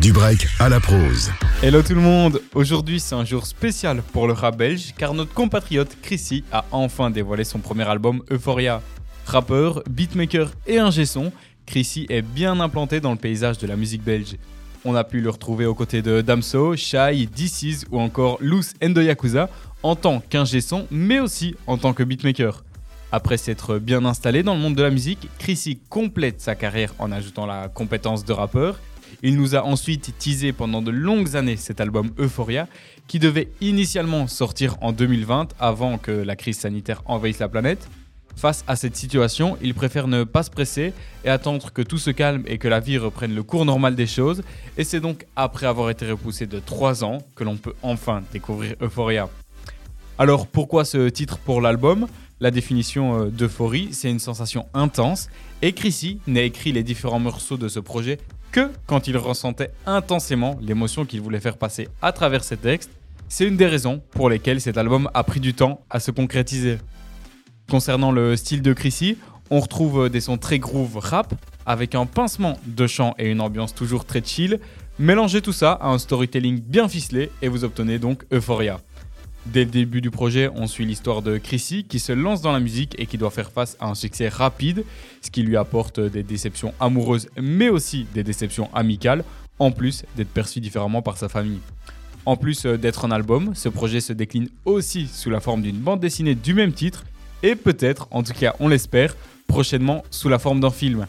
Du break à la prose. Hello tout le monde Aujourd'hui c'est un jour spécial pour le rap belge car notre compatriote Chrissy a enfin dévoilé son premier album Euphoria. Rappeur, beatmaker et ingé son, Chrissy est bien implanté dans le paysage de la musique belge. On a pu le retrouver aux côtés de Damso, Shai, DC's ou encore Loose the Yakuza en tant qu'ingé son mais aussi en tant que beatmaker. Après s'être bien installé dans le monde de la musique, Chrissy complète sa carrière en ajoutant la compétence de rappeur. Il nous a ensuite teasé pendant de longues années cet album Euphoria, qui devait initialement sortir en 2020 avant que la crise sanitaire envahisse la planète. Face à cette situation, il préfère ne pas se presser et attendre que tout se calme et que la vie reprenne le cours normal des choses. Et c'est donc après avoir été repoussé de 3 ans que l'on peut enfin découvrir Euphoria. Alors pourquoi ce titre pour l'album? La définition euh, d'euphorie, c'est une sensation intense, et Chrissy n'a écrit les différents morceaux de ce projet que quand il ressentait intensément l'émotion qu'il voulait faire passer à travers ses textes. C'est une des raisons pour lesquelles cet album a pris du temps à se concrétiser. Concernant le style de Chrissy, on retrouve des sons très groove rap, avec un pincement de chant et une ambiance toujours très chill. Mélangez tout ça à un storytelling bien ficelé et vous obtenez donc Euphoria. Dès le début du projet, on suit l'histoire de Chrissy qui se lance dans la musique et qui doit faire face à un succès rapide, ce qui lui apporte des déceptions amoureuses mais aussi des déceptions amicales, en plus d'être perçu différemment par sa famille. En plus d'être un album, ce projet se décline aussi sous la forme d'une bande dessinée du même titre et peut-être, en tout cas on l'espère, prochainement sous la forme d'un film.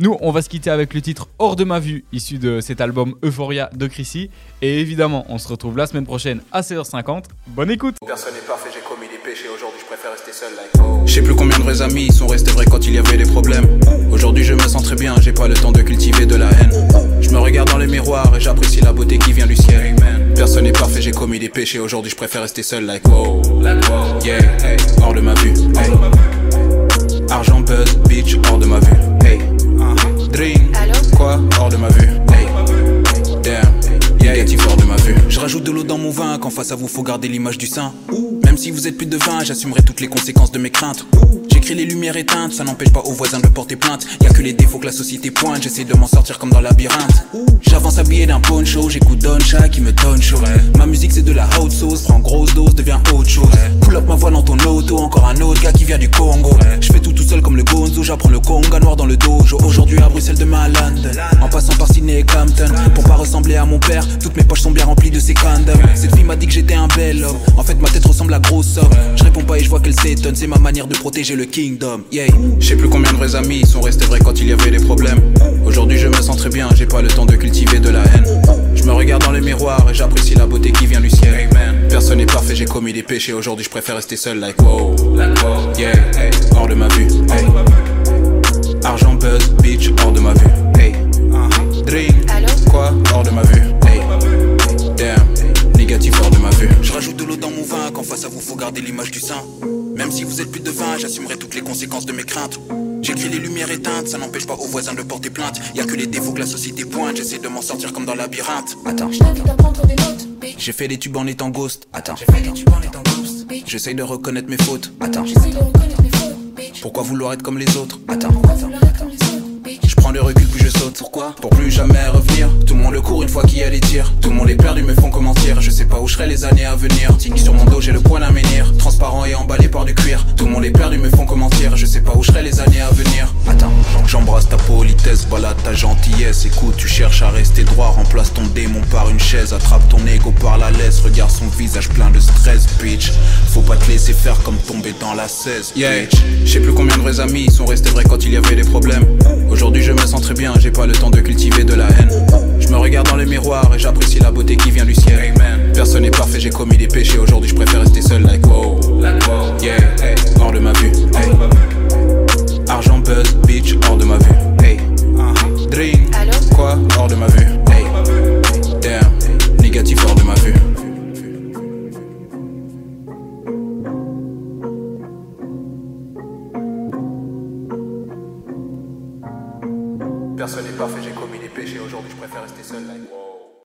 Nous, on va se quitter avec le titre Hors de ma vue, issu de cet album Euphoria de Chrissy. Et évidemment, on se retrouve la semaine prochaine à 16h50. Bonne écoute Personne n'est parfait, j'ai commis des péchés, aujourd'hui je préfère rester seul like Je sais plus combien de vrais amis sont restés vrais quand il y avait des problèmes. Aujourd'hui je me sens très bien, j'ai pas le temps de cultiver de la haine. Je me regarde dans le miroir et j'apprécie la beauté qui vient du ciel. Personne n'est parfait, j'ai commis des péchés, aujourd'hui je préfère rester seul like oh. Yeah, hey, hors de ma vue. Hey. Argent buzz, bitch, hors de ma vue. Hey. Drink, quoi? Hors de ma vue. Hey. Damn, yeah, négatif hors de ma vue. Je rajoute de l'eau dans mon vin quand face à vous faut garder l'image du sein. Même si vous êtes plus de vin, j'assumerai toutes les conséquences de mes craintes. Les lumières éteintes, ça n'empêche pas aux voisins de porter plainte. Y a que les défauts que la société pointe, j'essaie de m'en sortir comme dans la labyrinthe. J'avance habillé d'un poncho, j'écoute Don Cha qui me donne chaud. Ma musique c'est de la hot sauce, prends grosse dose, devient autre chose. Pull up ma voix dans ton auto, encore un autre gars qui vient du Congo. Je fais tout tout seul comme le Gonzo, j'apprends le conga noir dans le dojo. Aujourd'hui à Bruxelles, demain à London. En passant par Sydney et Compton. Pour pas ressembler à mon père, toutes mes poches sont bien remplies de ses condoms. Cette fille m'a dit que j'étais un bel homme. En fait, ma tête ressemble à grosse somme. Je réponds pas et je vois qu'elle s'étonne, c'est ma manière de protéger le kingdom. Yeah. Je sais plus combien de vrais amis sont restés vrais quand il y avait des problèmes. Aujourd'hui, je me sens très bien, j'ai pas le temps de cultiver de la haine. Je me regarde dans le miroir et j'apprécie la beauté qui vient du ciel. Personne n'est parfait, j'ai commis des péchés. Aujourd'hui, je préfère rester seul, like wow. Yeah, hey, hors de ma vue. Hey. Argent buzz, bitch, hors de ma vue. Hey. Drink, quoi, hors de ma vue. Hey. Damn, négatif hors de ma vue. Je rajoute de l'eau dans mon vin quand face à vous faut garder l'image du sein. Même si vous êtes plus de vin, j'assumerai toutes les conséquences de mes craintes. J'écris les lumières éteintes, ça n'empêche pas aux voisins de porter plainte. Y a que les défauts que la société pointe, j'essaie de m'en sortir comme dans le labyrinthe. Attends, j'ai fait des tubes en étant ghost. Attends, j'ai fait des tubes en étant ghost. J'essaye de reconnaître mes fautes. Attends, pourquoi vouloir être comme les autres? Attends, je prends le recul puis je saute. Pourquoi Pour plus jamais revenir. Tout le monde le court une fois qu'il y a les tirs. Tout le monde est perdu, me font comment dire. Je sais pas où je serai les années à venir. Sur mon dos, j'ai le point d'un menhir. Transparent et emballé par du cuir. Tout le monde est perdu, me font comment dire. Je sais pas où je serai les années à venir. Attends, j'embrasse ta politesse, balade ta gentillesse. Écoute, tu cherches à rester droit. Remplace ton démon par une chaise. Attrape ton ego par la laisse. Regarde son visage plein de stress, bitch. Faut pas te laisser faire comme tomber dans la 16. Yeah, je sais plus combien de vrais amis sont restés vrais quand il y avait des problèmes. Aujourd'hui, je me sens très bien, j'ai pas le temps de cultiver de la haine. Je me regarde dans le miroir et j'apprécie la beauté qui vient du ciel. Personne n'est parfait, j'ai commis des péchés. Aujourd'hui, je préfère rester seul, like wow. Yeah, hey, hors de ma vue. Hey. Argent buzz, bitch, hors de ma vue. Hey. Drink, quoi, hors de ma vue. Hey. Damn, négatif hors de Personne n'est parfait, j'ai commis des péchés. Aujourd'hui, je préfère rester seul, wow.